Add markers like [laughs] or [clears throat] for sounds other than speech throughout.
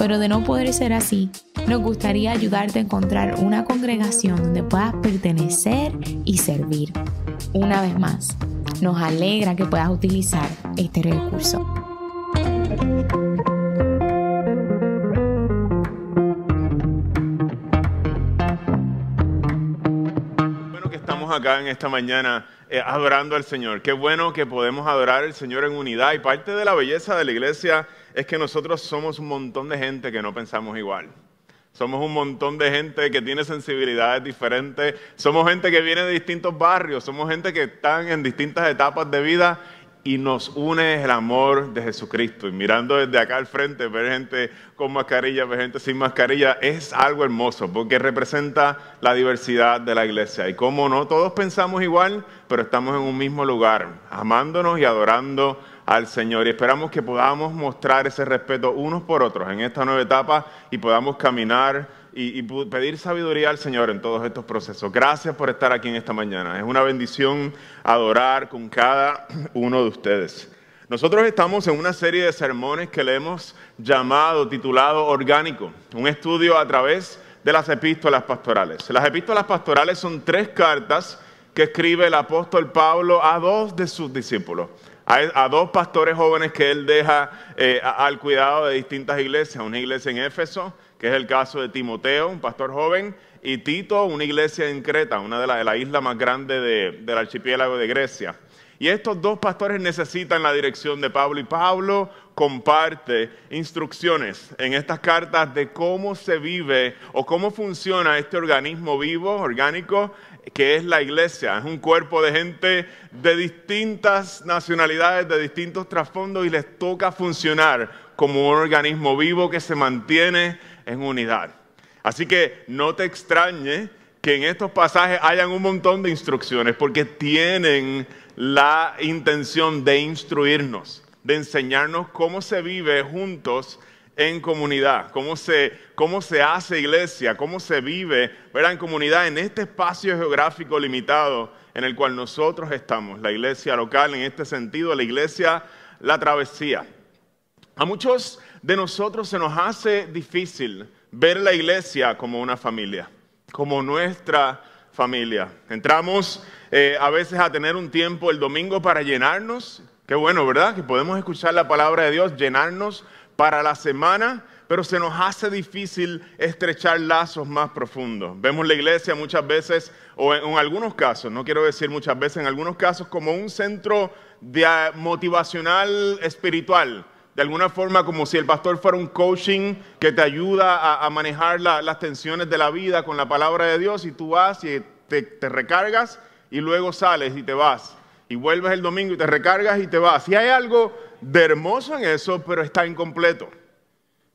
pero de no poder ser así, nos gustaría ayudarte a encontrar una congregación donde puedas pertenecer y servir. Una vez más, nos alegra que puedas utilizar este recurso. acá en esta mañana eh, adorando al Señor. Qué bueno que podemos adorar al Señor en unidad. Y parte de la belleza de la iglesia es que nosotros somos un montón de gente que no pensamos igual. Somos un montón de gente que tiene sensibilidades diferentes. Somos gente que viene de distintos barrios. Somos gente que están en distintas etapas de vida y nos une el amor de Jesucristo. Y mirando desde acá al frente, ver gente con mascarilla, ver gente sin mascarilla, es algo hermoso porque representa la diversidad de la iglesia. Y como no, todos pensamos igual, pero estamos en un mismo lugar, amándonos y adorando al Señor. Y esperamos que podamos mostrar ese respeto unos por otros en esta nueva etapa y podamos caminar y, pedir sabiduría al Señor en todos estos procesos. Gracias por estar aquí en esta mañana. Es una bendición adorar con cada [clears throat] uno de ustedes. Nosotros estamos en una serie de sermones que le hemos llamado, titulado Orgánico, un estudio a través de las epístolas pastorales. Las epístolas pastorales son tres cartas que escribe el apóstol Pablo a dos de sus discípulos, a, dos pastores jóvenes que él deja eh, al cuidado de distintas iglesias, una iglesia en Éfeso, que es el caso de Timoteo, un pastor joven, y Tito, una iglesia en Creta, una de las la islas más grandes del archipiélago de Grecia. Y estos dos pastores necesitan la dirección de Pablo y Pablo comparte instrucciones en estas cartas de cómo se vive o cómo funciona este organismo vivo, orgánico, que es la iglesia. Es un cuerpo de gente de distintas nacionalidades, de distintos trasfondos y les toca funcionar como un organismo vivo que se mantiene en unidad. Así que no te extrañe que en estos pasajes hayan un montón de instrucciones, porque tienen la intención de instruirnos, de enseñarnos cómo se vive juntos en comunidad, cómo se, cómo se hace iglesia, cómo se vive en comunidad en este espacio geográfico limitado en el cual nosotros estamos, la iglesia local, en este sentido, la iglesia, la travesía. A muchos de nosotros se nos hace difícil ver la iglesia como una familia, como nuestra familia. Entramos eh, a veces a tener un tiempo el domingo para llenarnos. Qué bueno, ¿verdad? Que podemos escuchar la palabra de Dios, llenarnos para la semana, pero se nos hace difícil estrechar lazos más profundos. Vemos la iglesia muchas veces, o en, algunos casos, no quiero decir muchas veces, en algunos casos como un centro de, motivacional espiritual de alguna forma como si el pastor fuera un coaching que te ayuda a, manejar las tensiones de la vida con la palabra de Dios y tú vas y te, te, recargas y luego sales y te vas. Y vuelves el domingo y te recargas y te vas. Y hay algo de hermoso en eso, pero está incompleto.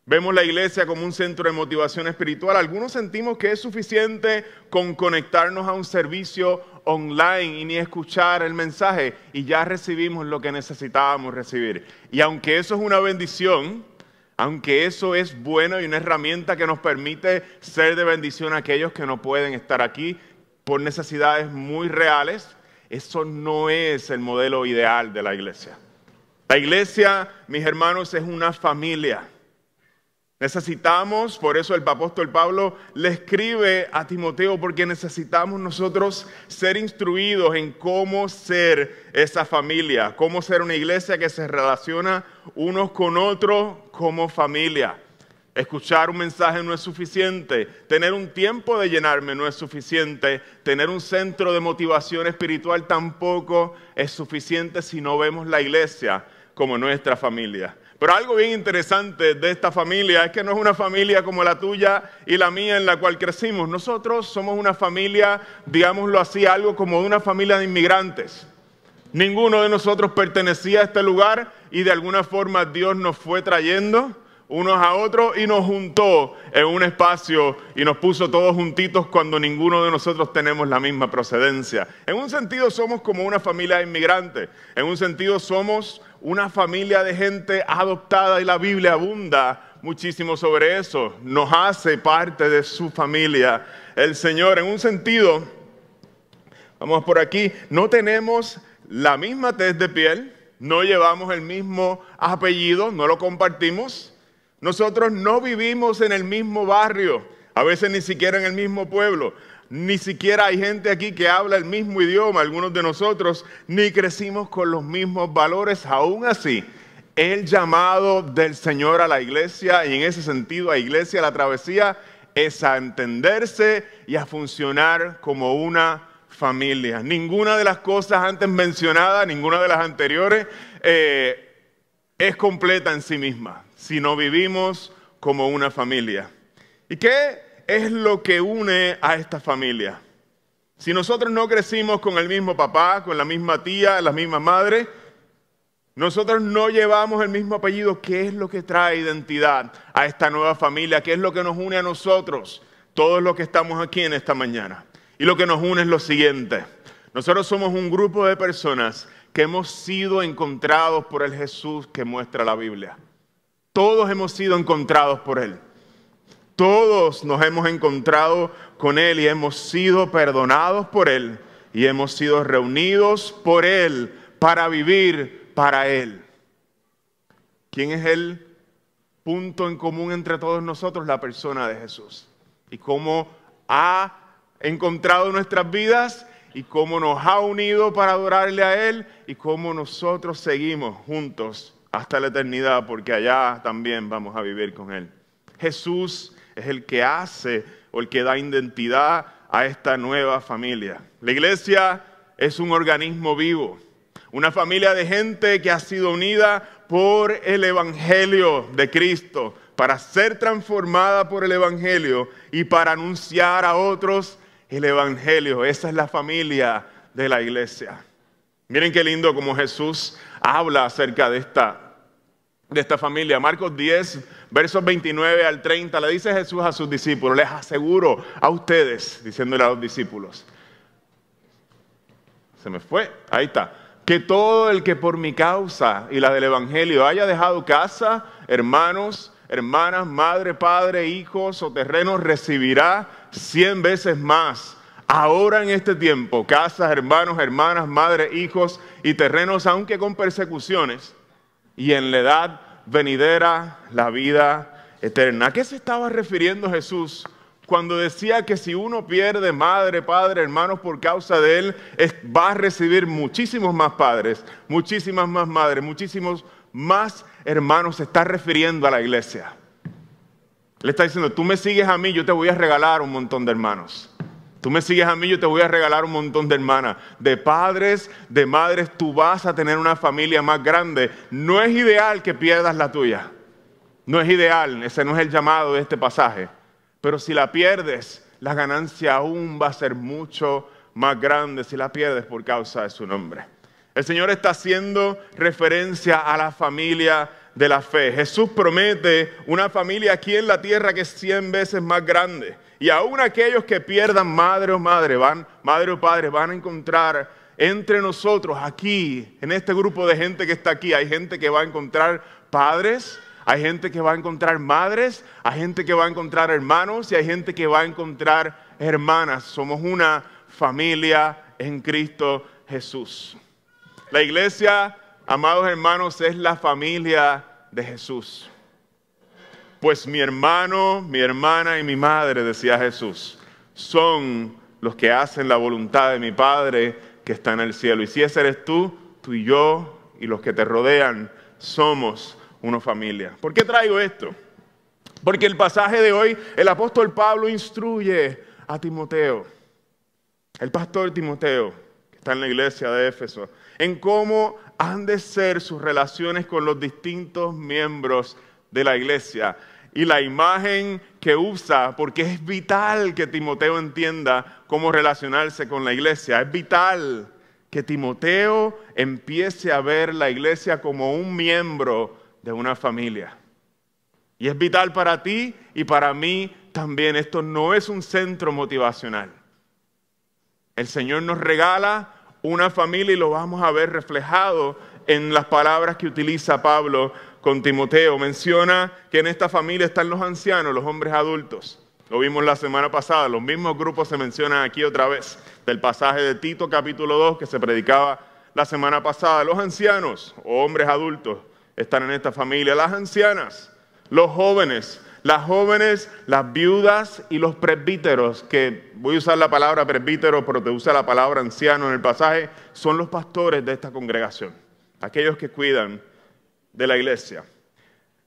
Vemos la iglesia como un centro de motivación espiritual. Algunos sentimos que es suficiente con conectarnos a un servicio online y ni escuchar el mensaje y ya recibimos lo que necesitábamos recibir. Y aunque eso es una bendición, aunque eso es bueno y una herramienta que nos permite ser de bendición a aquellos que no pueden estar aquí por necesidades muy reales, eso no es el modelo ideal de la iglesia. La iglesia, mis hermanos, es una familia. Necesitamos, por eso el apóstol Pablo le escribe a Timoteo, porque necesitamos nosotros ser instruidos en cómo ser esa familia, cómo ser una iglesia que se relaciona unos con otros como familia. Escuchar un mensaje no es suficiente, tener un tiempo de llenarme no es suficiente, tener un centro de motivación espiritual tampoco es suficiente si no vemos la iglesia como nuestra familia. Pero algo bien interesante de esta familia es que no es una familia como la tuya y la mía en la cual crecimos. Nosotros somos una familia, digámoslo así, algo como de una familia de inmigrantes. Ninguno de nosotros pertenecía a este lugar y de alguna forma Dios nos fue trayendo unos a otros y nos juntó en un espacio y nos puso todos juntitos cuando ninguno de nosotros tenemos la misma procedencia. En un sentido somos como una familia inmigrante, en un sentido somos una familia de gente adoptada y la Biblia abunda muchísimo sobre eso. Nos hace parte de su familia el Señor. En un sentido, vamos por aquí, no tenemos la misma tez de piel, no llevamos el mismo apellido, no lo compartimos. Nosotros no vivimos en el mismo barrio, a veces ni siquiera en el mismo pueblo. Ni siquiera hay gente aquí que habla el mismo idioma, algunos de nosotros, ni crecimos con los mismos valores. Aún así, el llamado del Señor a la iglesia, y en ese sentido a iglesia, la travesía, es a entenderse y a funcionar como una familia. Ninguna de las cosas antes mencionadas, ninguna de las anteriores, eh, es completa en sí misma, si no vivimos como una familia. ¿Y qué es lo que une a esta familia? Si nosotros no crecimos con el mismo papá, con la misma tía, la misma madre, nosotros no llevamos el mismo apellido, ¿qué es lo que trae identidad a esta nueva familia? ¿Qué es lo que nos une a nosotros, todos los que estamos aquí en esta mañana? Y lo que nos une es lo siguiente. Nosotros somos un grupo de personas que hemos sido encontrados por el Jesús que muestra la Biblia. Todos hemos sido encontrados por Él. Todos nos hemos encontrado con Él y hemos sido perdonados por Él y hemos sido reunidos por Él para vivir para Él. ¿Quién es el punto en común entre todos nosotros? La persona de Jesús. Y cómo ha encontrado nuestras vidas y cómo nos ha unido para adorarle a Él y cómo nosotros seguimos juntos hasta la eternidad porque allá también vamos a vivir con Él. Jesús es el que hace o el que da identidad a esta nueva familia. La iglesia es un organismo vivo, una familia de gente que ha sido unida por el Evangelio de Cristo, para ser transformada por el Evangelio y para anunciar a otros el Evangelio. Esa es la familia de la iglesia. Miren qué lindo como Jesús habla acerca de esta, de esta familia. Marcos 10, versos 29 al 30, le dice Jesús a sus discípulos, les aseguro a ustedes, diciéndole a los discípulos, se me fue, ahí está, que todo el que por mi causa y la del Evangelio haya dejado casa, hermanos, hermanas, madre, padre, hijos o terrenos, recibirá cien veces más. Ahora en este tiempo, casas, hermanos, hermanas, madre, hijos y terrenos, aunque con persecuciones, y en la edad venidera la vida eterna. ¿A qué se estaba refiriendo Jesús cuando decía que si uno pierde madre, padre, hermanos por causa de él, va a recibir muchísimos más padres, muchísimas más madres, muchísimos más hermanos? Se está refiriendo a la iglesia. Le está diciendo, tú me sigues a mí, yo te voy a regalar un montón de hermanos. Tú me sigues a mí, yo te voy a regalar un montón de hermanas. De padres, de madres, tú vas a tener una familia más grande. No es ideal que pierdas la tuya. No es ideal, ese no es el llamado de este pasaje. Pero si la pierdes, la ganancia aún va a ser mucho más grande si la pierdes por causa de su nombre. El Señor está haciendo referencia a la familia de la fe. Jesús promete una familia aquí en la tierra que es cien veces más grande. Y aún aquellos que pierdan madre o madre, van, madre o padre, van a encontrar entre nosotros aquí, en este grupo de gente que está aquí, hay gente que va a encontrar padres, hay gente que va a encontrar madres, hay gente que va a encontrar hermanos y hay gente que va a encontrar hermanas. Somos una familia en Cristo Jesús. La iglesia amados hermanos, es la familia de Jesús. Pues mi hermano, mi hermana y mi madre, decía Jesús, son los que hacen la voluntad de mi Padre que está en el cielo. Y si ese eres tú, tú y yo y los que te rodean, somos una familia. ¿Por qué traigo esto? Porque el pasaje de hoy, el apóstol Pablo instruye a Timoteo, el pastor Timoteo, que está en la iglesia de Éfeso, en cómo han de ser sus relaciones con los distintos miembros de la iglesia. Y la imagen que usa, porque es vital que Timoteo entienda cómo relacionarse con la iglesia, es vital que Timoteo empiece a ver la iglesia como un miembro de una familia. Y es vital para ti y para mí también. Esto no es un centro motivacional. El Señor nos regala una familia y lo vamos a ver reflejado en las palabras que utiliza Pablo con Timoteo. Menciona que en esta familia están los ancianos, los hombres adultos. Lo vimos la semana pasada, los mismos grupos se mencionan aquí otra vez, del pasaje de Tito capítulo 2 que se predicaba la semana pasada. Los ancianos o hombres adultos están en esta familia, las ancianas, los jóvenes, las jóvenes, las viudas y los presbíteros, que voy a usar la palabra presbítero, pero te usa la palabra anciano en el pasaje, son los pastores de esta congregación, aquellos que cuidan de la iglesia.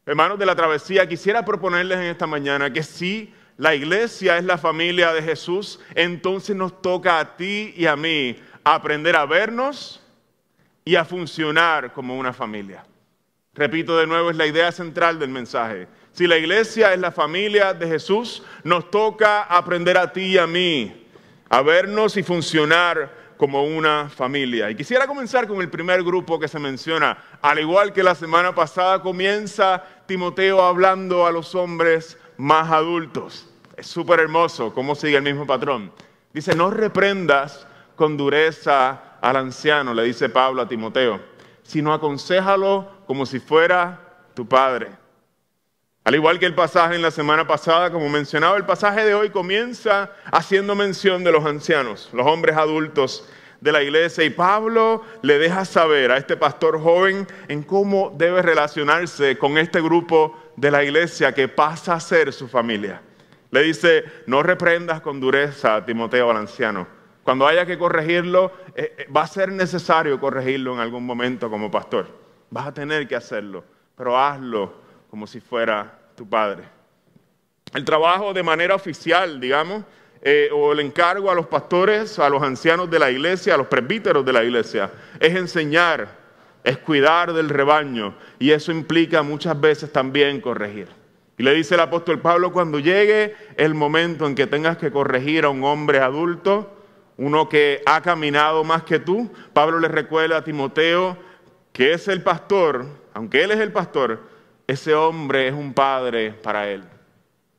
Hermanos de la travesía, quisiera proponerles en esta mañana que si la iglesia es la familia de Jesús, entonces nos toca a ti y a mí aprender a vernos y a funcionar como una familia. Repito de nuevo, es la idea central del mensaje. Si la iglesia es la familia de Jesús, nos toca aprender a ti y a mí a vernos y funcionar como una familia. Y quisiera comenzar con el primer grupo que se menciona. Al igual que la semana pasada, comienza Timoteo hablando a los hombres más adultos. Es súper hermoso cómo sigue el mismo patrón. Dice, no reprendas con dureza al anciano, le dice Pablo a Timoteo, sino aconsejalo como si fuera tu padre al igual que el pasaje en la semana pasada, como mencionaba, el pasaje de hoy comienza haciendo mención de los ancianos, los hombres adultos de la iglesia. Y Pablo le deja saber a este pastor joven en cómo debe relacionarse con este grupo de la iglesia que pasa a ser su familia. Le dice, no reprendas con dureza a Timoteo al anciano. Cuando haya que corregirlo, eh, eh, va a ser necesario corregirlo en algún momento como pastor. Vas a tener que hacerlo, pero hazlo como si fuera tu Padre. El trabajo de manera oficial, digamos, eh, o el encargo a los pastores, a los ancianos de la iglesia, a los presbíteros de la iglesia, es enseñar, es cuidar del rebaño y eso implica muchas veces también corregir. Y le dice el apóstol Pablo, cuando llegue el momento en que tengas que corregir a un hombre adulto, uno que ha caminado más que tú, Pablo le recuerda a Timoteo que es el pastor, aunque él es el pastor, ese hombre es un padre para él.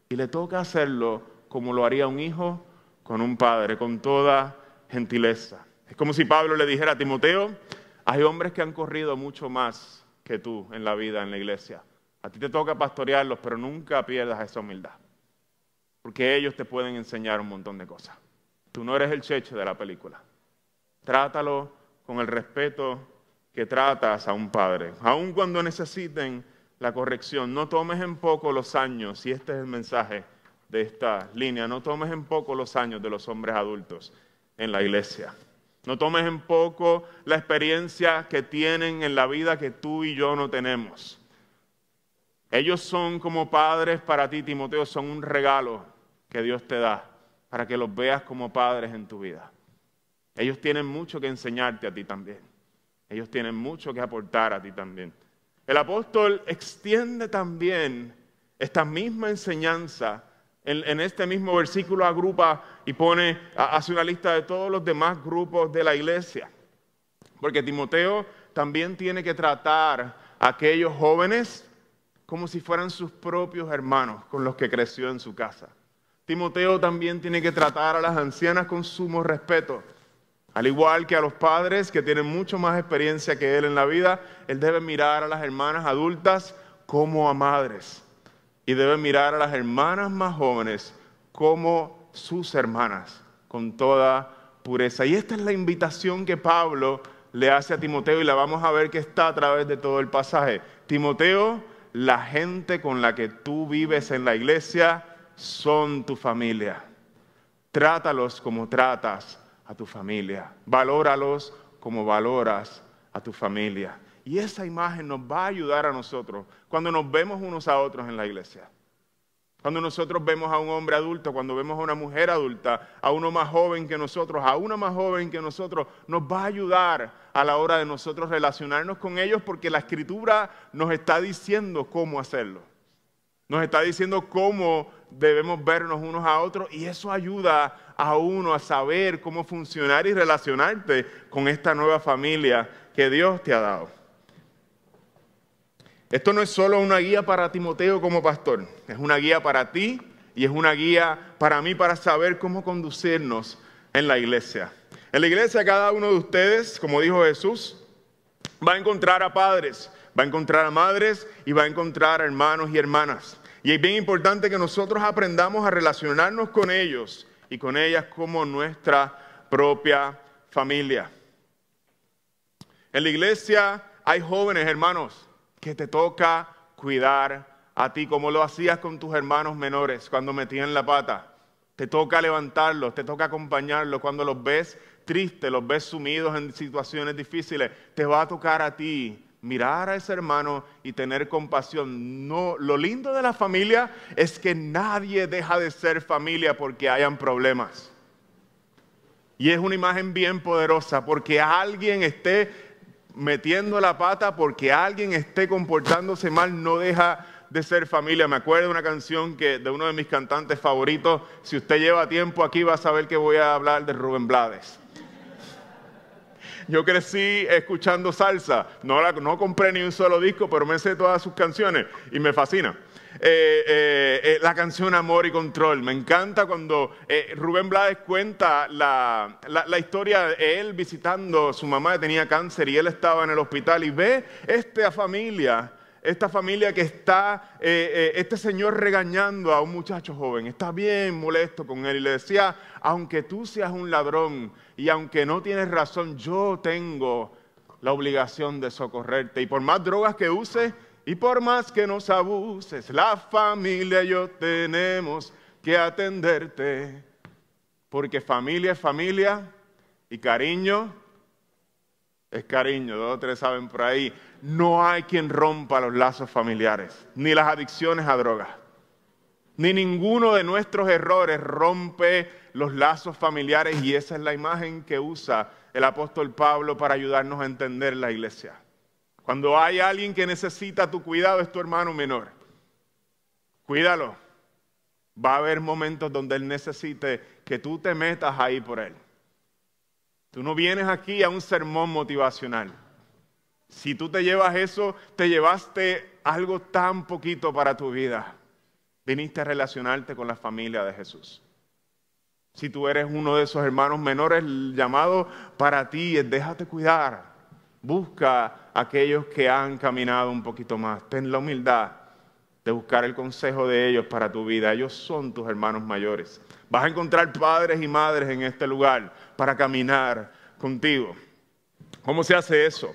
Y le toca hacerlo como lo haría un hijo con un padre, con toda gentileza. Es como si Pablo le dijera a Timoteo, hay hombres que han corrido mucho más que tú en la vida, en la iglesia. A ti te toca pastorearlos, pero nunca pierdas esa humildad. Porque ellos te pueden enseñar un montón de cosas. Tú no eres el cheche de la película. Trátalo con el respeto que tratas a un padre, aun cuando necesiten la corrección. No tomes en poco los años, y este es el mensaje de esta línea, no tomes en poco los años de los hombres adultos en la iglesia. No tomes en poco la experiencia que tienen en la vida que tú y yo no tenemos. Ellos son como padres para ti, Timoteo, son un regalo que Dios te da para que los veas como padres en tu vida. Ellos tienen mucho que enseñarte a ti también. Ellos tienen mucho que aportar a ti también. El apóstol extiende también esta misma enseñanza. En, este mismo versículo agrupa y pone, hace una lista de todos los demás grupos de la iglesia. Porque Timoteo también tiene que tratar a aquellos jóvenes como si fueran sus propios hermanos con los que creció en su casa. Timoteo también tiene que tratar a las ancianas con sumo respeto. Al igual que a los padres que tienen mucho más experiencia que él en la vida, él debe mirar a las hermanas adultas como a madres y debe mirar a las hermanas más jóvenes como sus hermanas, con toda pureza. Y esta es la invitación que Pablo le hace a Timoteo y la vamos a ver que está a través de todo el pasaje. Timoteo, la gente con la que tú vives en la iglesia son tu familia. Trátalos como tratas a tu familia. Valóralos como valoras a tu familia. Y esa imagen nos va a ayudar a nosotros cuando nos vemos unos a otros en la iglesia. Cuando nosotros vemos a un hombre adulto, cuando vemos a una mujer adulta, a uno más joven que nosotros, a una más joven que nosotros, nos va a ayudar a la hora de nosotros relacionarnos con ellos porque la escritura nos está diciendo cómo hacerlo. Nos está diciendo cómo debemos vernos unos a otros y eso ayuda a uno a saber cómo funcionar y relacionarte con esta nueva familia que Dios te ha dado. Esto no es solo una guía para Timoteo como pastor, es una guía para ti y es una guía para mí para saber cómo conducirnos en la iglesia. En la iglesia cada uno de ustedes, como dijo Jesús, va a encontrar a padres, va a encontrar a madres y va a encontrar a hermanos y hermanas. Y es bien importante que nosotros aprendamos a relacionarnos con ellos y con ellas como nuestra propia familia. En la iglesia hay jóvenes hermanos que te toca cuidar a ti como lo hacías con tus hermanos menores cuando metían la pata. Te toca levantarlos, te toca acompañarlos cuando los ves tristes, los ves sumidos en situaciones difíciles. Te va a tocar a ti mirar a ese hermano y tener compasión. No, lo lindo de la familia es que nadie deja de ser familia porque hayan problemas. Y es una imagen bien poderosa porque alguien esté metiendo la pata, porque alguien esté comportándose mal, no deja de ser familia. Me acuerdo de una canción que, de uno de mis cantantes favoritos. Si usted lleva tiempo aquí va a saber que voy a hablar de Rubén Blades. Yo crecí escuchando salsa, no, compré ni un solo disco, pero me sé todas sus canciones y me fascina. Eh, eh, eh, la canción Amor y Control. Me encanta cuando Rubén Blades cuenta la, historia de él visitando su mamá que tenía cáncer y él estaba en el hospital y ve esta familia esta familia que está, este señor regañando a un muchacho joven, está bien molesto con él y le decía, aunque tú seas un ladrón y aunque no tienes razón, yo tengo la obligación de socorrerte. Y por más drogas que uses y por más que nos abuses, la familia y yo tenemos que atenderte. Porque familia es familia y cariño es cariño, dos o tres saben por ahí. No hay quien rompa los lazos familiares, ni las adicciones a drogas, ni ninguno de nuestros errores rompe los lazos familiares y esa es la imagen que usa el apóstol Pablo para ayudarnos a entender la iglesia. Cuando hay alguien que necesita tu cuidado es tu hermano menor. Cuídalo. Va a haber momentos donde él necesite que tú te metas ahí por él. Tú no vienes aquí a un sermón motivacional. Si tú te llevas eso, te llevaste algo tan poquito para tu vida. Viniste a relacionarte con la familia de Jesús. Si tú eres uno de esos hermanos menores, el llamado para ti es déjate cuidar. Busca a aquellos que han caminado un poquito más. Ten la humildad de buscar el consejo de ellos para tu vida. Ellos son tus hermanos mayores. Vas a encontrar padres y madres en este lugar para caminar contigo. ¿Cómo se hace eso?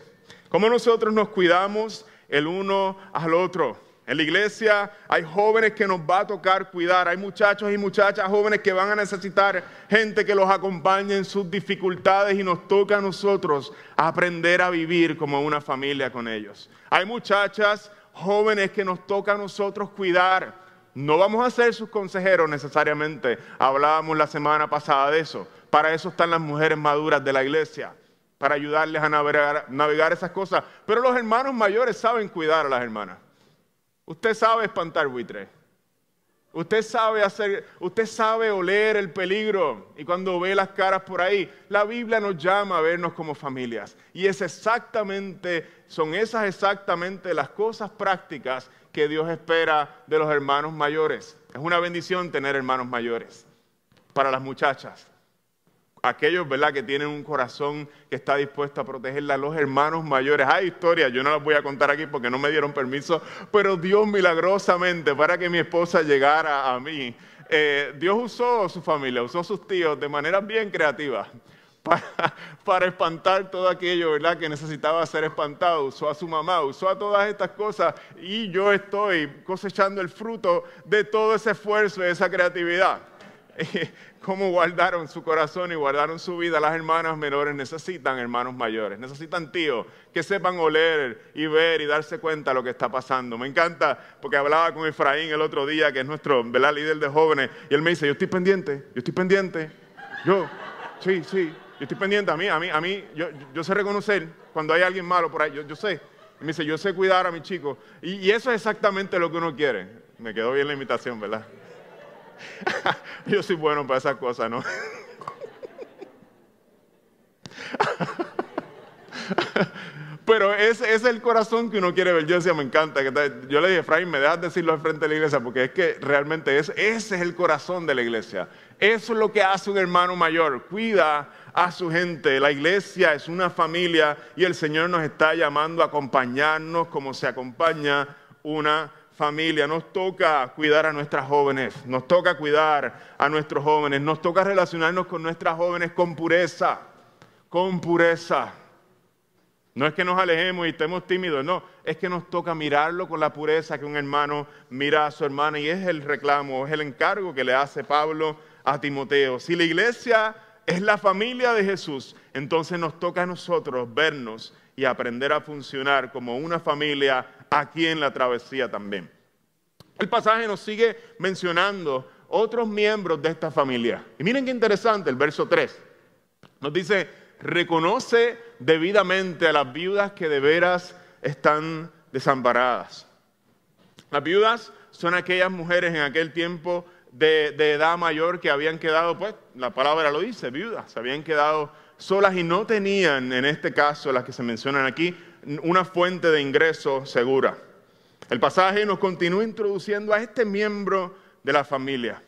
¿Cómo nosotros nos cuidamos el uno al otro? En la iglesia hay jóvenes que nos va a tocar cuidar, hay muchachos y muchachas jóvenes que van a necesitar gente que los acompañe en sus dificultades y nos toca a nosotros aprender a vivir como una familia con ellos. Hay muchachas jóvenes que nos toca a nosotros cuidar no vamos a ser sus consejeros necesariamente. Hablábamos la semana pasada de eso. Para eso están las mujeres maduras de la iglesia, para ayudarles a navegar, esas cosas. Pero los hermanos mayores saben cuidar a las hermanas. Usted sabe espantar buitres. Usted sabe hacer, usted sabe oler el peligro y cuando ve las caras por ahí, la Biblia nos llama a vernos como familias. Y es exactamente, son esas exactamente las cosas prácticas que Dios espera de los hermanos mayores. Es una bendición tener hermanos mayores para las muchachas. Aquellos, ¿verdad?, que tienen un corazón que está dispuesto a protegerla, los hermanos mayores. Hay historias, yo no las voy a contar aquí porque no me dieron permiso, pero Dios milagrosamente, para que mi esposa llegara a mí, eh, Dios usó su familia, usó sus tíos de manera bien creativa [laughs] para, espantar todo aquello, ¿verdad? Que necesitaba ser espantado. Usó a su mamá, usó a todas estas cosas y yo estoy cosechando el fruto de todo ese esfuerzo y esa creatividad. [laughs] Cómo guardaron su corazón y guardaron su vida. Las hermanas menores necesitan hermanos mayores, necesitan tíos que sepan oler y ver y darse cuenta de lo que está pasando. Me encanta porque hablaba con Efraín el otro día, que es nuestro ¿verdad? líder de jóvenes, y él me dice, yo estoy pendiente, yo estoy pendiente. Yo, sí, sí, yo estoy pendiente a mí, a mí, a mí, yo, yo sé reconocer cuando hay alguien malo por ahí, yo, yo sé. Me dice, yo sé cuidar a mi chico. Y, y, eso es exactamente lo que uno quiere. Me quedó bien la invitación, ¿verdad? [laughs] yo soy bueno para esas cosas, ¿no? [laughs] Pero ese, es el corazón que uno quiere ver. Yo decía, me encanta. Yo le dije, Efraín, me dejas decirlo al frente de la iglesia, porque es que realmente ese es el corazón de la iglesia. Eso es lo que hace un hermano mayor. Cuida a su gente. La iglesia es una familia y el Señor nos está llamando a acompañarnos como se acompaña una familia. Nos toca cuidar a nuestras jóvenes, nos toca cuidar a nuestros jóvenes, nos toca relacionarnos con nuestras jóvenes con pureza, con pureza. No es que nos alejemos y estemos tímidos, no, es que nos toca mirarlo con la pureza que un hermano mira a su hermana y es el reclamo, es el encargo que le hace Pablo a Timoteo. Si la iglesia es la familia de Jesús, entonces nos toca a nosotros vernos y aprender a funcionar como una familia aquí en la travesía también. El pasaje nos sigue mencionando otros miembros de esta familia. Y miren qué interesante el verso 3. Nos dice, reconoce debidamente a las viudas que de veras están desamparadas. Las viudas son aquellas mujeres en aquel tiempo de, edad mayor que habían quedado, pues la palabra lo dice, viudas, habían quedado solas y no tenían, en este caso, las que se mencionan aquí, una fuente de ingreso segura. El pasaje nos continúa introduciendo a este miembro de la familia,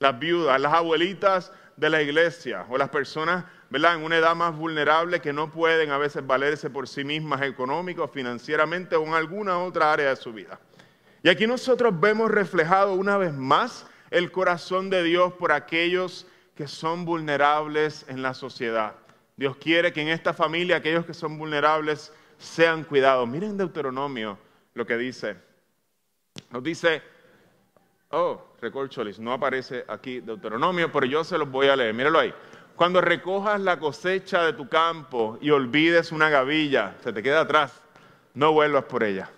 las viudas, las abuelitas de la iglesia o las personas ¿verdad? en una edad más vulnerable que no pueden a veces valerse por sí mismas económico, financieramente o en alguna otra área de su vida. Y aquí nosotros vemos reflejado una vez más el corazón de Dios por aquellos que son vulnerables en la sociedad. Dios quiere que en esta familia aquellos que son vulnerables sean cuidados. Miren Deuteronomio lo que dice. Nos dice, oh, recorcholis, no aparece aquí Deuteronomio, pero yo se los voy a leer. Míralo ahí. Cuando recojas la cosecha de tu campo y olvides una gavilla, se te queda atrás, no vuelvas por ella.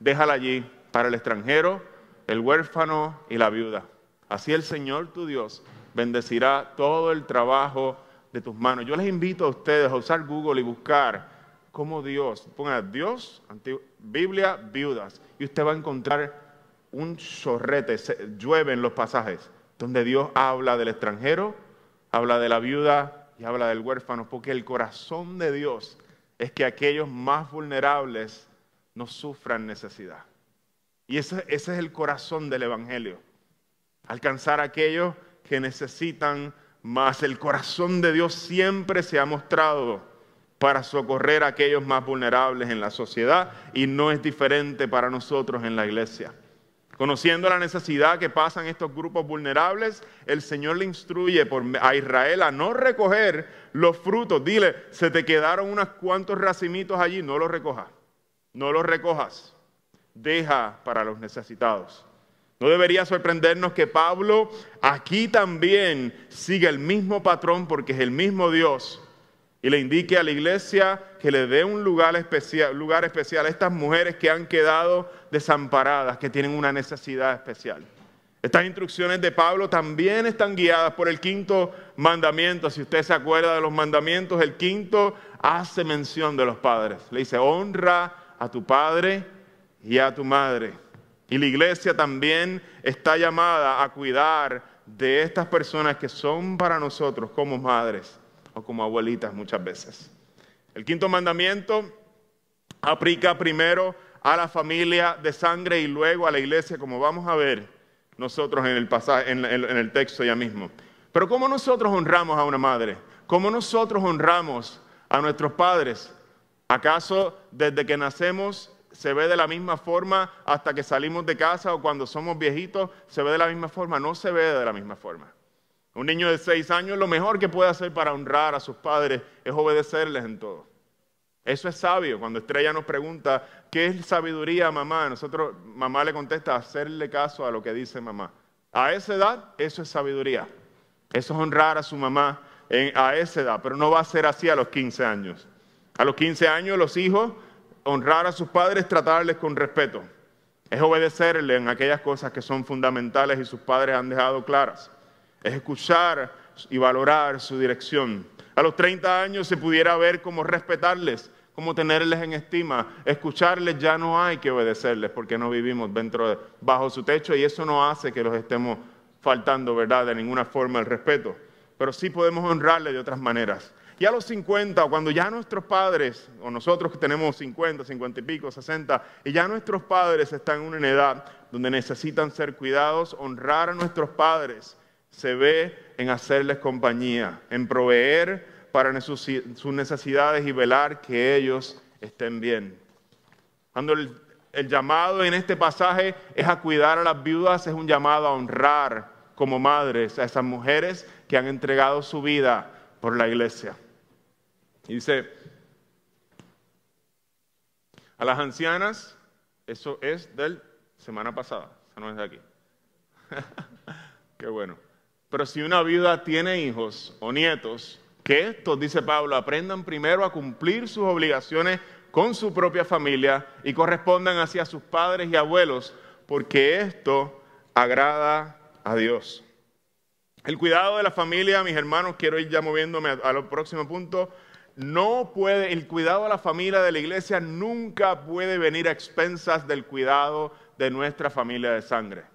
Déjala allí para el extranjero, el huérfano y la viuda. Así el Señor tu Dios bendecirá todo el trabajo de tus manos. Yo les invito a ustedes a usar Google y buscar cómo Dios, ponga Dios, Biblia, viudas, y usted va a encontrar un chorrete, llueve en los pasajes, donde Dios habla del extranjero, habla de la viuda y habla del huérfano, porque el corazón de Dios es que aquellos más vulnerables no sufran necesidad. Y ese, ese es el corazón del Evangelio. Alcanzar a aquellos que necesitan más. El corazón de Dios siempre se ha mostrado para socorrer a aquellos más vulnerables en la sociedad y no es diferente para nosotros en la iglesia. Conociendo la necesidad que pasan estos grupos vulnerables, el Señor le instruye a Israel a no recoger los frutos. Dile, se te quedaron unos cuantos racimitos allí, no los recojas. No los recojas. Deja para los necesitados. No debería sorprendernos que Pablo aquí también siga el mismo patrón porque es el mismo Dios y le indique a la iglesia que le dé un lugar especial, lugar especial a estas mujeres que han quedado desamparadas, que tienen una necesidad especial. Estas instrucciones de Pablo también están guiadas por el quinto mandamiento. Si usted se acuerda de los mandamientos, el quinto hace mención de los padres. Le dice, honra a tu padre y a tu madre. Y la iglesia también está llamada a cuidar de estas personas que son para nosotros como madres o como abuelitas muchas veces. El quinto mandamiento aplica primero a la familia de sangre y luego a la iglesia, como vamos a ver nosotros en el, pasaje, en, el texto ya mismo. Pero ¿cómo nosotros honramos a una madre? ¿Cómo nosotros honramos a nuestros padres? ¿Acaso desde que nacemos se ve de la misma forma hasta que salimos de casa o cuando somos viejitos se ve de la misma forma? No se ve de la misma forma. Un niño de seis años lo mejor que puede hacer para honrar a sus padres es obedecerles en todo. Eso es sabio. Cuando Estrella nos pregunta, ¿qué es sabiduría, mamá? Nosotros, mamá le contesta, hacerle caso a lo que dice mamá. A esa edad, eso es sabiduría. Eso es honrar a su mamá a esa edad, pero no va a ser así a los 15 años. A los 15 años los hijos, honrar a sus padres, tratarles con respeto. Es obedecerle en aquellas cosas que son fundamentales y sus padres han dejado claras es escuchar y valorar su dirección. A los 30 años se pudiera ver cómo respetarles, cómo tenerles en estima. Escucharles ya no hay que obedecerles porque no vivimos dentro bajo su techo y eso no hace que los estemos faltando, ¿verdad? De ninguna forma el respeto. Pero sí podemos honrarles de otras maneras. Y a los 50, cuando ya nuestros padres, o nosotros que tenemos 50, 50 y pico, 60, y ya nuestros padres están en una edad donde necesitan ser cuidados, honrar a nuestros padres se ve en hacerles compañía, en proveer para sus necesidades y velar que ellos estén bien. Cuando el, llamado en este pasaje es a cuidar a las viudas, es un llamado a honrar como madres a esas mujeres que han entregado su vida por la iglesia. Y dice, a las ancianas, eso es del semana pasada, eso no es de aquí. [laughs] Qué bueno. Pero si una viuda tiene hijos o nietos, que estos, dice Pablo, aprendan primero a cumplir sus obligaciones con su propia familia y correspondan hacia sus padres y abuelos, porque esto agrada a Dios. El cuidado de la familia, mis hermanos, quiero ir ya moviéndome a, los próximo punto. No puede, el cuidado de la familia de la iglesia nunca puede venir a expensas del cuidado de nuestra familia de sangre.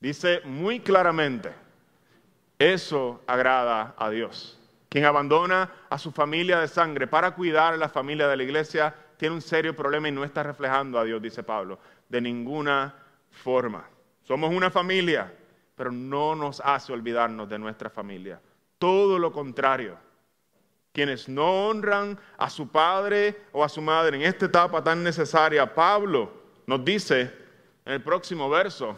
Dice muy claramente, eso agrada a Dios. Quien abandona a su familia de sangre para cuidar a la familia de la iglesia tiene un serio problema y no está reflejando a Dios, dice Pablo, de ninguna forma. Somos una familia, pero no nos hace olvidarnos de nuestra familia. Todo lo contrario. Quienes no honran a su padre o a su madre en esta etapa tan necesaria, Pablo nos dice en el próximo verso,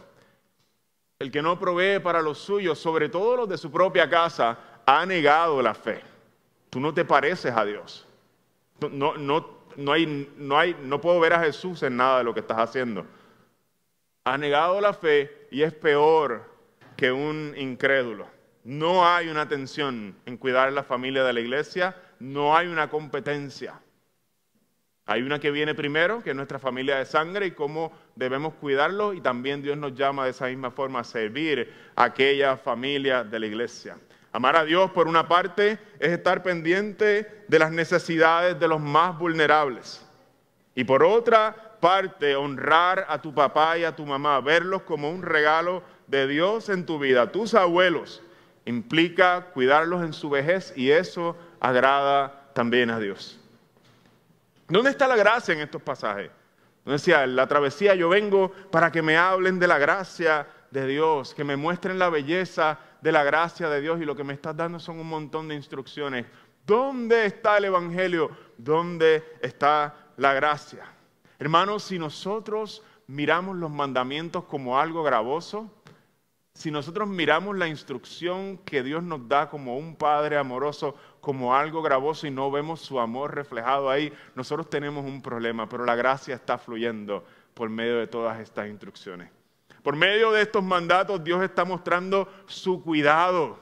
el que no provee para los suyos, sobre todo los de su propia casa, ha negado la fe. Tú no te pareces a Dios. No, no, no, hay, no, hay, no puedo ver a Jesús en nada de lo que estás haciendo. Ha negado la fe y es peor que un incrédulo. No hay una tensión en cuidar la familia de la iglesia, no hay una competencia. Hay una que viene primero, que es nuestra familia de sangre, y cómo debemos cuidarlo, y también Dios nos llama de esa misma forma a servir a aquella familia de la iglesia. Amar a Dios, por una parte, es estar pendiente de las necesidades de los más vulnerables. Y por otra parte, honrar a tu papá y a tu mamá, verlos como un regalo de Dios en tu vida, tus abuelos, implica cuidarlos en su vejez y eso agrada también a Dios. ¿Dónde está la gracia en estos pasajes? Decía, la travesía yo vengo para que me hablen de la gracia de Dios, que me muestren la belleza de la gracia de Dios y lo que me estás dando son un montón de instrucciones. ¿Dónde está el Evangelio? ¿Dónde está la gracia? Hermanos, si nosotros miramos los mandamientos como algo gravoso, si nosotros miramos la instrucción que Dios nos da como un Padre amoroso, como algo gravoso y no vemos su amor reflejado ahí, nosotros tenemos un problema, pero la gracia está fluyendo por medio de todas estas instrucciones. Por medio de estos mandatos Dios está mostrando su cuidado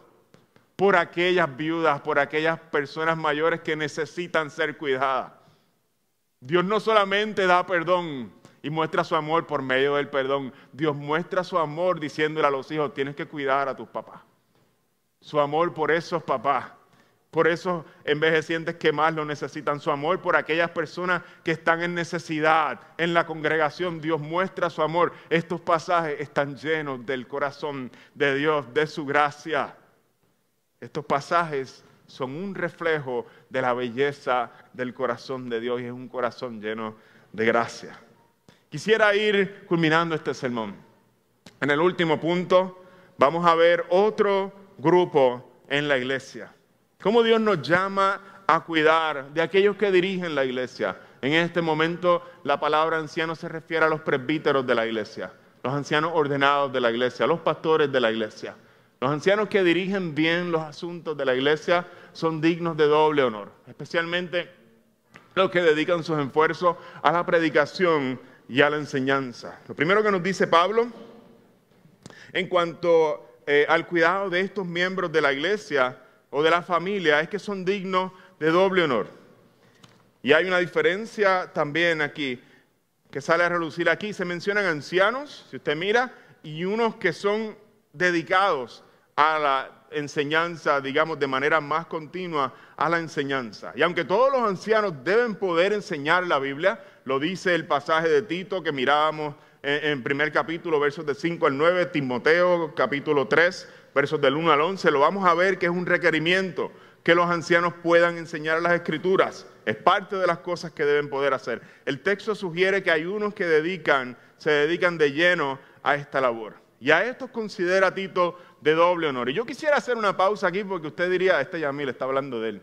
por aquellas viudas, por aquellas personas mayores que necesitan ser cuidadas. Dios no solamente da perdón, y muestra su amor por medio del perdón. Dios muestra su amor diciéndole a los hijos, tienes que cuidar a tus papás. Su amor por esos papás, por esos envejecientes que más lo necesitan. Su amor por aquellas personas que están en necesidad. En la congregación Dios muestra su amor. Estos pasajes están llenos del corazón de Dios, de su gracia. Estos pasajes son un reflejo de la belleza del corazón de Dios y es un corazón lleno de gracia. Quisiera ir culminando este sermón. En el último punto vamos a ver otro grupo en la iglesia. Cómo Dios nos llama a cuidar de aquellos que dirigen la iglesia. En este momento la palabra anciano se refiere a los presbíteros de la iglesia, los ancianos ordenados de la iglesia, los pastores de la iglesia. Los ancianos que dirigen bien los asuntos de la iglesia son dignos de doble honor, especialmente los que dedican sus esfuerzos a la predicación y a la enseñanza. Lo primero que nos dice Pablo en cuanto eh, al cuidado de estos miembros de la iglesia o de la familia es que son dignos de doble honor. Y hay una diferencia también aquí que sale a relucir aquí. Se mencionan ancianos, si usted mira, y unos que son dedicados a la enseñanza, digamos, de manera más continua a la enseñanza. Y aunque todos los ancianos deben poder enseñar la Biblia, lo dice el pasaje de Tito que mirábamos en, primer capítulo, versos de 5 al 9, Timoteo capítulo 3, versos del 1 al 11, lo vamos a ver que es un requerimiento que los ancianos puedan enseñar las escrituras. Es parte de las cosas que deben poder hacer. El texto sugiere que hay unos que dedican, se dedican de lleno a esta labor. Y a estos considera Tito de doble honor. Y yo quisiera hacer una pausa aquí porque usted diría, este Yamil está hablando de él.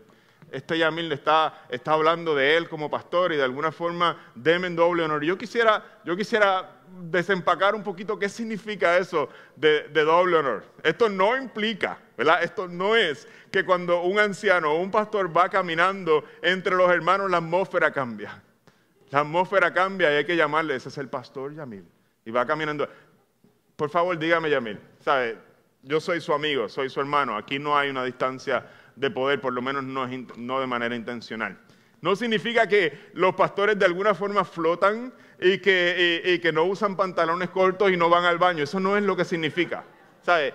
Este Yamil está, está hablando de él como pastor y de alguna forma deme doble honor. Yo quisiera, yo quisiera desempacar un poquito qué significa eso de, doble honor. Esto no implica, ¿verdad? Esto no es que cuando un anciano o un pastor va caminando entre los hermanos la atmósfera cambia. La atmósfera cambia y hay que llamarle, ese es el pastor Yamil. Y va caminando. Por favor, dígame Yamil, ¿sabe? Yo soy su amigo, soy su hermano. Aquí no hay una distancia de poder, por lo menos no, no de manera intencional. No significa que los pastores de alguna forma flotan y que, que, no usan pantalones cortos y no van al baño. Eso no es lo que significa. ¿Sabe?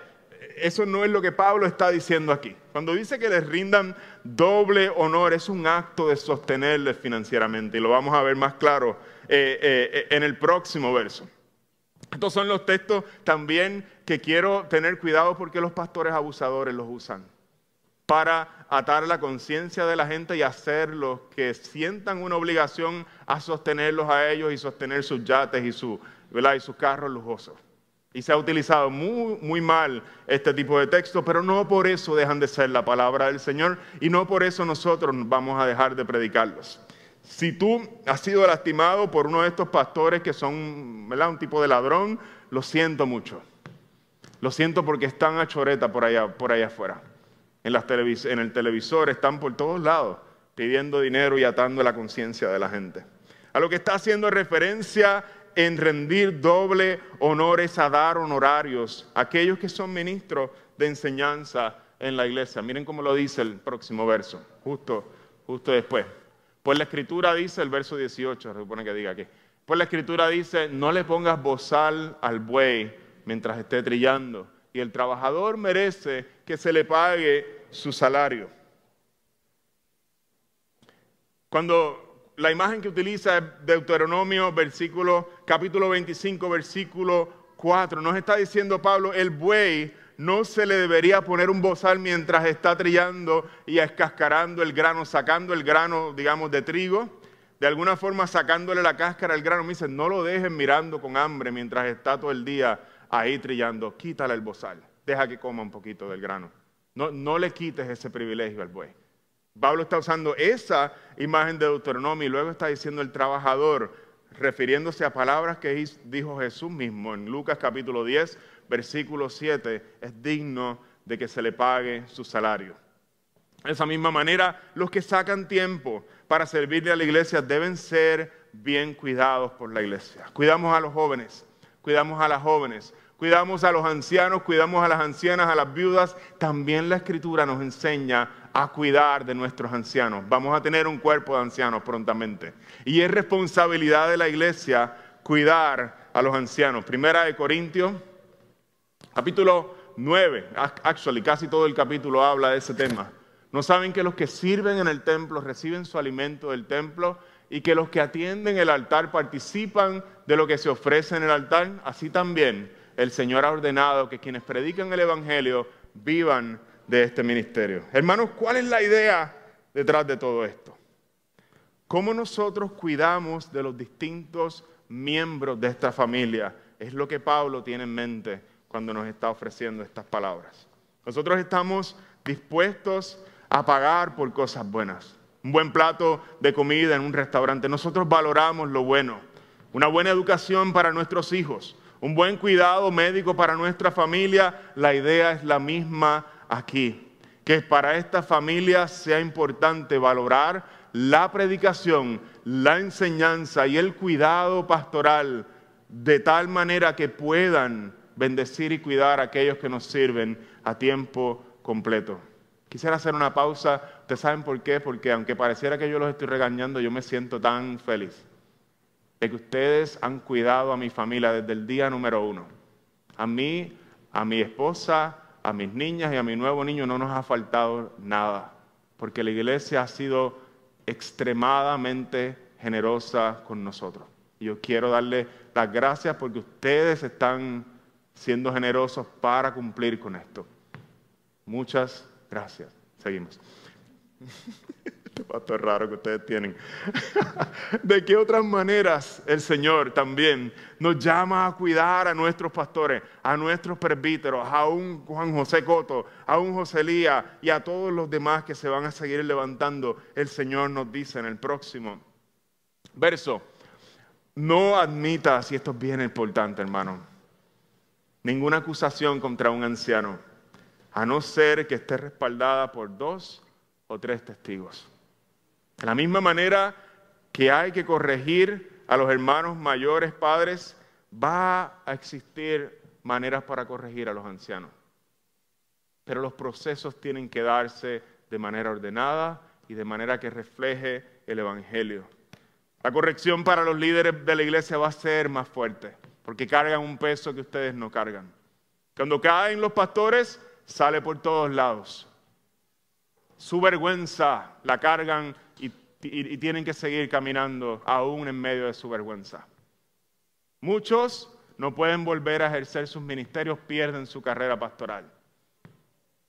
Eso no es lo que Pablo está diciendo aquí. Cuando dice que les rindan doble honor, es un acto de sostenerles financieramente. Y lo vamos a ver más claro eh, eh, en el próximo verso. Estos son los textos también que quiero tener cuidado porque los pastores abusadores los usan para atar la conciencia de la gente y hacerlos que sientan una obligación a sostenerlos a ellos y sostener sus yates y, su, y sus carros lujosos. Y se ha utilizado muy, muy mal este tipo de texto, pero no por eso dejan de ser la palabra del Señor y no por eso nosotros vamos a dejar de predicarlos. Si tú has sido lastimado por uno de estos pastores que son un tipo de ladrón, lo siento mucho. Lo siento porque están a choreta por allá, por allá afuera en, el televisor, están por todos lados pidiendo dinero y atando la conciencia de la gente. A lo que está haciendo referencia en rendir doble honores a dar honorarios a aquellos que son ministros de enseñanza en la iglesia. Miren cómo lo dice el próximo verso, justo, justo después. Pues la escritura dice, el verso 18, se supone que diga aquí, pues la escritura dice, no le pongas bozal al buey mientras esté trillando, y el trabajador merece que se le pague su salario. Cuando la imagen que utiliza Deuteronomio, versículo, capítulo 25, versículo 4, nos está diciendo Pablo, el buey no se le debería poner un bozal mientras está trillando y escascarando el grano, sacando el grano, digamos, de trigo. De alguna forma sacándole la cáscara al grano. Me dice, no lo dejen mirando con hambre mientras está todo el día ahí trillando, quítale el bozal, deja que coma un poquito del grano. No, no le quites ese privilegio al buey. Pablo está usando esa imagen de Deuteronomio y luego está diciendo el trabajador, refiriéndose a palabras que dijo Jesús mismo en Lucas capítulo 10, versículo 7, es digno de que se le pague su salario. De esa misma manera, los que sacan tiempo para servirle a la iglesia deben ser bien cuidados por la iglesia. Cuidamos a los jóvenes, cuidamos a las jóvenes, cuidamos a los ancianos, cuidamos a las ancianas, a las viudas. También la escritura nos enseña a cuidar de nuestros ancianos. Vamos a tener un cuerpo de ancianos prontamente. Y es responsabilidad de la iglesia cuidar a los ancianos. Primera de Corintios, capítulo 9, actually, casi todo el capítulo habla de ese tema. ¿No saben que los que sirven en el templo reciben su alimento del templo? y que los que atienden el altar participan de lo que se ofrece en el altar, así también el Señor ha ordenado que quienes predican el Evangelio vivan de este ministerio. Hermanos, ¿cuál es la idea detrás de todo esto? ¿Cómo nosotros cuidamos de los distintos miembros de esta familia? Es lo que Pablo tiene en mente cuando nos está ofreciendo estas palabras. Nosotros estamos dispuestos a pagar por cosas buenas un buen plato de comida en un restaurante. Nosotros valoramos lo bueno, una buena educación para nuestros hijos, un buen cuidado médico para nuestra familia. La idea es la misma aquí, que para esta familia sea importante valorar la predicación, la enseñanza y el cuidado pastoral de tal manera que puedan bendecir y cuidar a aquellos que nos sirven a tiempo completo. Quisiera hacer una pausa. ¿Ustedes saben por qué? Porque aunque pareciera que yo los estoy regañando, yo me siento tan feliz de que ustedes han cuidado a mi familia desde el día número uno. A mí, a mi esposa, a mis niñas y a mi nuevo niño no nos ha faltado nada, porque la iglesia ha sido extremadamente generosa con nosotros. Y yo quiero darle las gracias porque ustedes están siendo generosos para cumplir con esto. Muchas Gracias. Seguimos. [laughs] Este pastor raro que ustedes tienen. [laughs] ¿De qué otras maneras el Señor también nos llama a cuidar a nuestros pastores, a nuestros presbíteros, a un Juan José Coto, a un José Elías y a todos los demás que se van a seguir levantando? El Señor nos dice en el próximo verso, no admitas, y esto es bien importante hermano, ninguna acusación contra un anciano, a no ser que esté respaldada por dos o tres testigos. De la misma manera que hay que corregir a los hermanos mayores, padres, va a existir maneras para corregir a los ancianos. Pero los procesos tienen que darse de manera ordenada y de manera que refleje el Evangelio. La corrección para los líderes de la iglesia va a ser más fuerte, porque cargan un peso que ustedes no cargan. Cuando caen los pastores, sale por todos lados. Su vergüenza la cargan y, tienen que seguir caminando aún en medio de su vergüenza. Muchos no pueden volver a ejercer sus ministerios, pierden su carrera pastoral.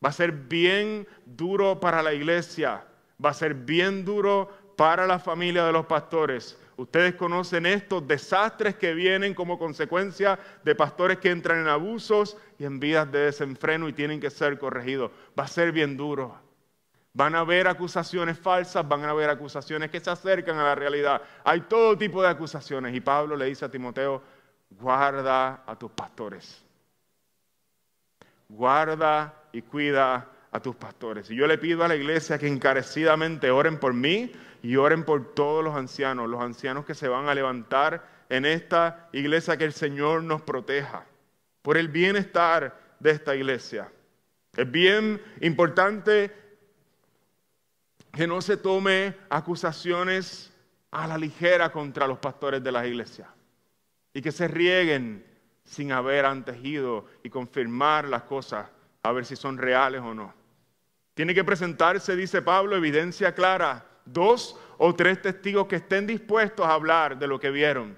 Va a ser bien duro para la iglesia, va a ser bien duro para la familia de los pastores. Ustedes conocen estos desastres que vienen como consecuencia de pastores que entran en abusos y en vidas de desenfreno y tienen que ser corregidos. Va a ser bien duro. Van a haber acusaciones falsas, van a haber acusaciones que se acercan a la realidad. Hay todo tipo de acusaciones y Pablo le dice a Timoteo, guarda a tus pastores. Guarda y cuida a tus pastores. Y yo le pido a la iglesia que encarecidamente oren por mí y oren por todos los ancianos, los ancianos que se van a levantar en esta iglesia, que el Señor nos proteja por el bienestar de esta iglesia. Es bien importante que no se tome acusaciones a la ligera contra los pastores de las iglesias y que se rieguen sin haber antes ido y confirmar las cosas a ver si son reales o no. Tiene que presentarse, dice Pablo, evidencia clara, dos o tres testigos que estén dispuestos a hablar de lo que vieron.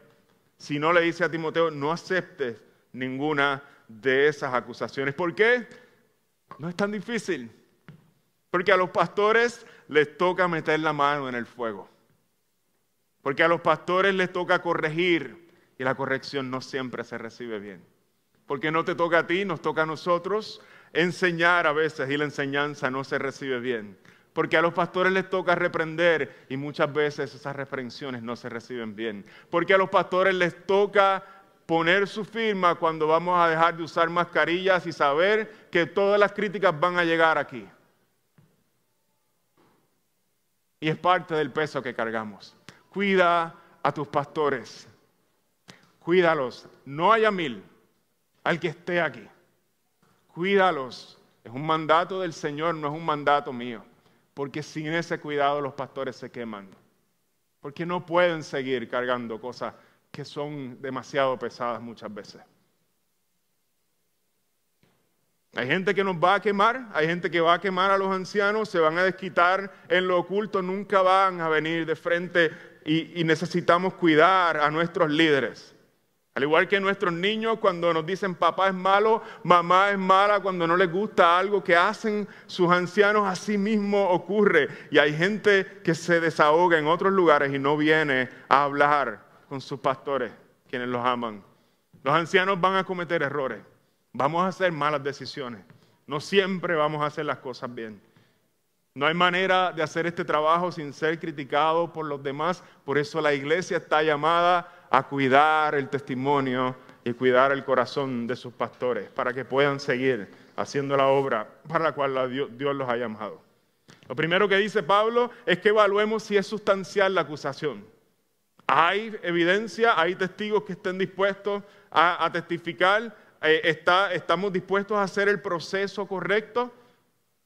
Si no, le dice a Timoteo, no aceptes ninguna de esas acusaciones. ¿Por qué? No es tan difícil. Porque a los pastores les toca meter la mano en el fuego. Porque a los pastores les toca corregir y la corrección no siempre se recibe bien. Porque no te toca a ti, nos toca a nosotros enseñar a veces y la enseñanza no se recibe bien. Porque a los pastores les toca reprender y muchas veces esas reprensiones no se reciben bien. Porque a los pastores les toca poner su firma cuando vamos a dejar de usar mascarillas y saber que todas las críticas van a llegar aquí. Y es parte del peso que cargamos. Cuida a tus pastores. Cuídalos. No haya mil al que esté aquí. Cuídalos. Es un mandato del Señor, no es un mandato mío. Porque sin ese cuidado los pastores se queman. Porque no pueden seguir cargando cosas que son demasiado pesadas muchas veces. Hay gente que nos va a quemar, hay gente que va a quemar a los ancianos, se van a desquitar en lo oculto, nunca van a venir de frente y, necesitamos cuidar a nuestros líderes. Al igual que nuestros niños cuando nos dicen papá es malo, mamá es mala, cuando no les gusta algo que hacen sus ancianos, así mismo ocurre. Y hay gente que se desahoga en otros lugares y no viene a hablar con sus pastores, quienes los aman. Los ancianos van a cometer errores. Vamos a hacer malas decisiones. No siempre vamos a hacer las cosas bien. No hay manera de hacer este trabajo sin ser criticado por los demás. Por eso la iglesia está llamada a cuidar el testimonio y cuidar el corazón de sus pastores para que puedan seguir haciendo la obra para la cual Dios los ha llamado. Lo primero que dice Pablo es que evaluemos si es sustancial la acusación. Hay evidencia, hay testigos que estén dispuestos a, a testificar está, estamos dispuestos a hacer el proceso correcto.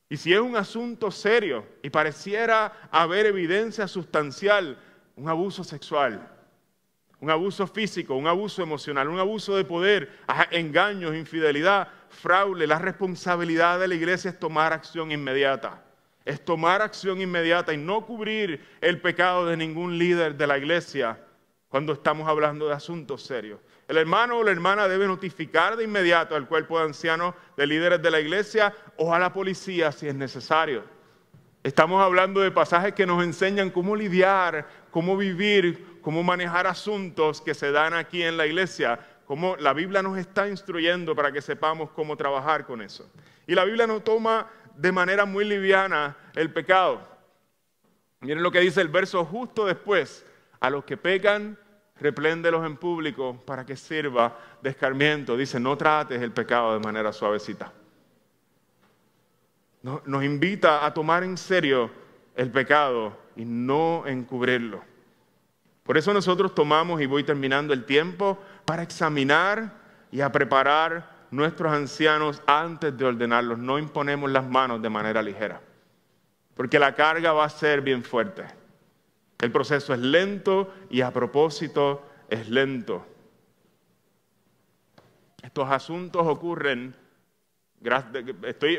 Y si es un asunto serio y pareciera haber evidencia sustancial, un abuso sexual, un abuso físico, un abuso emocional, un abuso de poder, engaños, infidelidad, fraude, la responsabilidad de la iglesia es tomar acción inmediata. Es tomar acción inmediata y no cubrir el pecado de ningún líder de la iglesia cuando estamos hablando de asuntos serios. El hermano o la hermana debe notificar de inmediato al cuerpo de ancianos de líderes de la iglesia o a la policía si es necesario. Estamos hablando de pasajes que nos enseñan cómo lidiar, cómo vivir, cómo manejar asuntos que se dan aquí en la iglesia, cómo la Biblia nos está instruyendo para que sepamos cómo trabajar con eso. Y la Biblia no toma de manera muy liviana el pecado. Miren lo que dice el verso justo después. A los que pecan, repléndelos en público para que sirva de escarmiento. Dice, no trates el pecado de manera suavecita. Nos invita a tomar en serio el pecado y no encubrirlo. Por eso nosotros tomamos, y voy terminando el tiempo, para examinar y a preparar nuestros ancianos antes de ordenarlos. No imponemos las manos de manera ligera, porque la carga va a ser bien fuerte. El proceso es lento y a propósito es lento. Estos asuntos ocurren Estoy,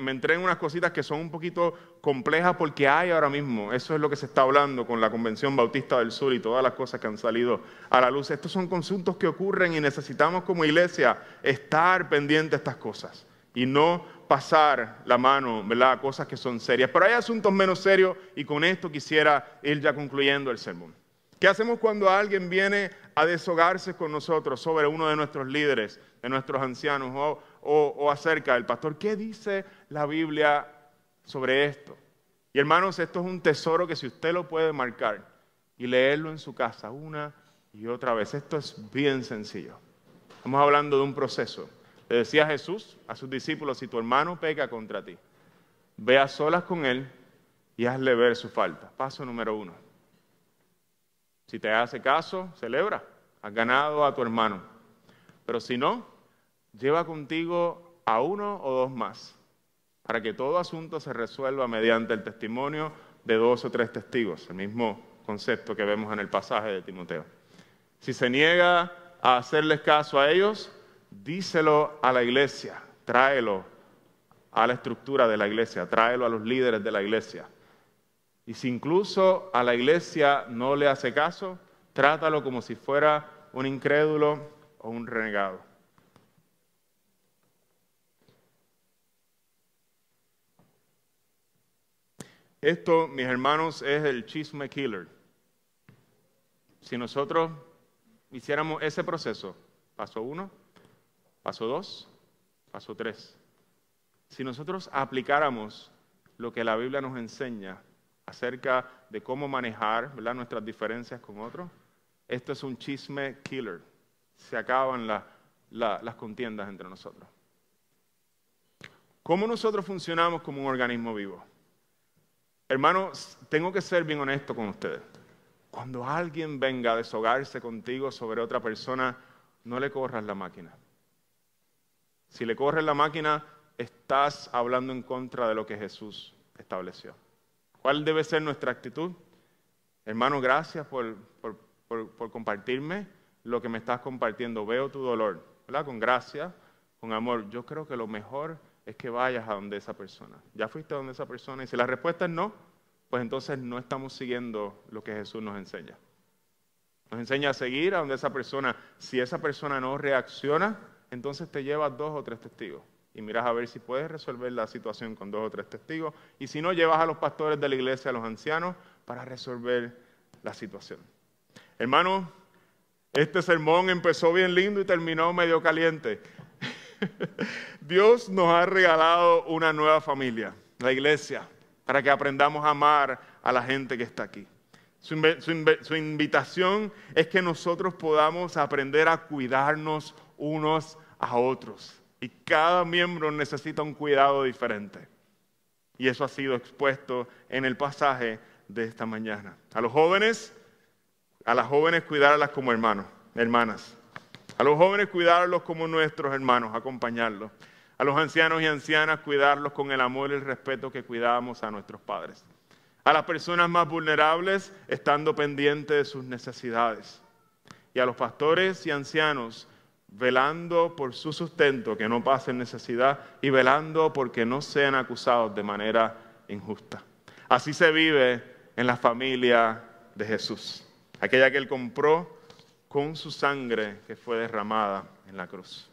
Me entré en unas cositas que son un poquito complejas porque hay ahora mismo, eso es lo que se está hablando con la Convención Bautista del Sur y todas las cosas que han salido a la luz. Estos son asuntos que ocurren y necesitamos como iglesia estar pendientes de estas cosas y no pasar la mano ¿verdad? cosas que son serias. Pero hay asuntos menos serios y con esto quisiera ir ya concluyendo el sermón. ¿Qué hacemos cuando alguien viene a deshogarse con nosotros sobre uno de nuestros líderes, de nuestros ancianos o, acerca del pastor? ¿Qué dice la Biblia sobre esto? Y hermanos, esto es un tesoro que si usted lo puede marcar y leerlo en su casa una y otra vez, esto es bien sencillo. Estamos hablando de un proceso. Le decía Jesús a sus discípulos, si tu hermano peca contra ti, ve a solas con él y hazle ver su falta. Paso número uno. Si te hace caso, celebra. Has ganado a tu hermano. Pero si no, lleva contigo a uno o dos más para que todo asunto se resuelva mediante el testimonio de dos o tres testigos, el mismo concepto que vemos en el pasaje de Timoteo. Si se niega a hacerles caso a ellos, díselo a la iglesia, tráelo a la estructura de la iglesia, tráelo a los líderes de la iglesia. Y si incluso a la iglesia no le hace caso, trátalo como si fuera un incrédulo o un renegado. Esto, mis hermanos, es el chisme killer. Si nosotros hiciéramos ese proceso, paso uno, paso dos, paso tres, si nosotros aplicáramos lo que la Biblia nos enseña acerca de cómo manejar nuestras diferencias con otros. Esto es un chisme killer. Se acaban las contiendas entre nosotros. ¿Cómo nosotros funcionamos como un organismo vivo? Hermanos, tengo que ser bien honesto con ustedes. Cuando alguien venga a deshogarse contigo sobre otra persona, no le corras la máquina. Si le corres la máquina, estás hablando en contra de lo que Jesús estableció. ¿Cuál debe ser nuestra actitud? Hermano, gracias por, compartirme lo que me estás compartiendo. Veo tu dolor. Con gracia, con amor. Yo creo que lo mejor es que vayas a donde esa persona. ¿Ya fuiste a donde esa persona? Y si la respuesta es no, pues entonces no estamos siguiendo lo que Jesús nos enseña. Nos enseña a seguir a donde esa persona. Si esa persona no reacciona, entonces te llevas dos o tres testigos y miras a ver si puedes resolver la situación con dos o tres testigos. Y si no, llevas a los pastores de la iglesia, a los ancianos, para resolver la situación. Hermano, este sermón empezó bien lindo y terminó medio caliente. [laughs] Dios nos ha regalado una nueva familia, la iglesia, para que aprendamos a amar a la gente que está aquí. Su, su invitación es que nosotros podamos aprender a cuidarnos unos a otros y cada miembro necesita un cuidado diferente. Y eso ha sido expuesto en el pasaje de esta mañana. A los jóvenes, a las jóvenes cuidarlas como hermanos, hermanas. A los jóvenes cuidarlos como nuestros hermanos, acompañarlos. A los ancianos y ancianas cuidarlos con el amor y el respeto que cuidamos a nuestros padres. A las personas más vulnerables estando pendientes de sus necesidades. Y a los pastores y ancianos velando por su sustento, que no pasen necesidad, y velando porque no sean acusados de manera injusta. Así se vive en la familia de Jesús, aquella que Él compró con su sangre que fue derramada en la cruz.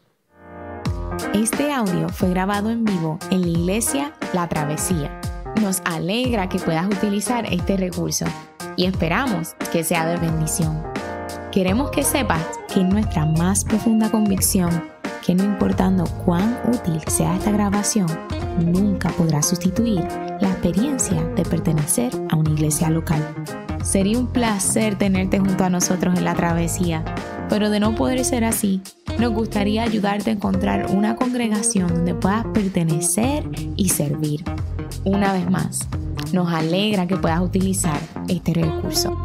Este audio fue grabado en vivo en la iglesia La Travesía. Nos alegra que puedas utilizar este recurso y esperamos que sea de bendición. Queremos que sepas que nuestra más profunda convicción que no importando cuán útil sea esta grabación, nunca podrá sustituir la experiencia de pertenecer a una iglesia local. Sería un placer tenerte junto a nosotros en la travesía, pero de no poder ser así, nos gustaría ayudarte a encontrar una congregación donde puedas pertenecer y servir. Una vez más, nos alegra que puedas utilizar este recurso.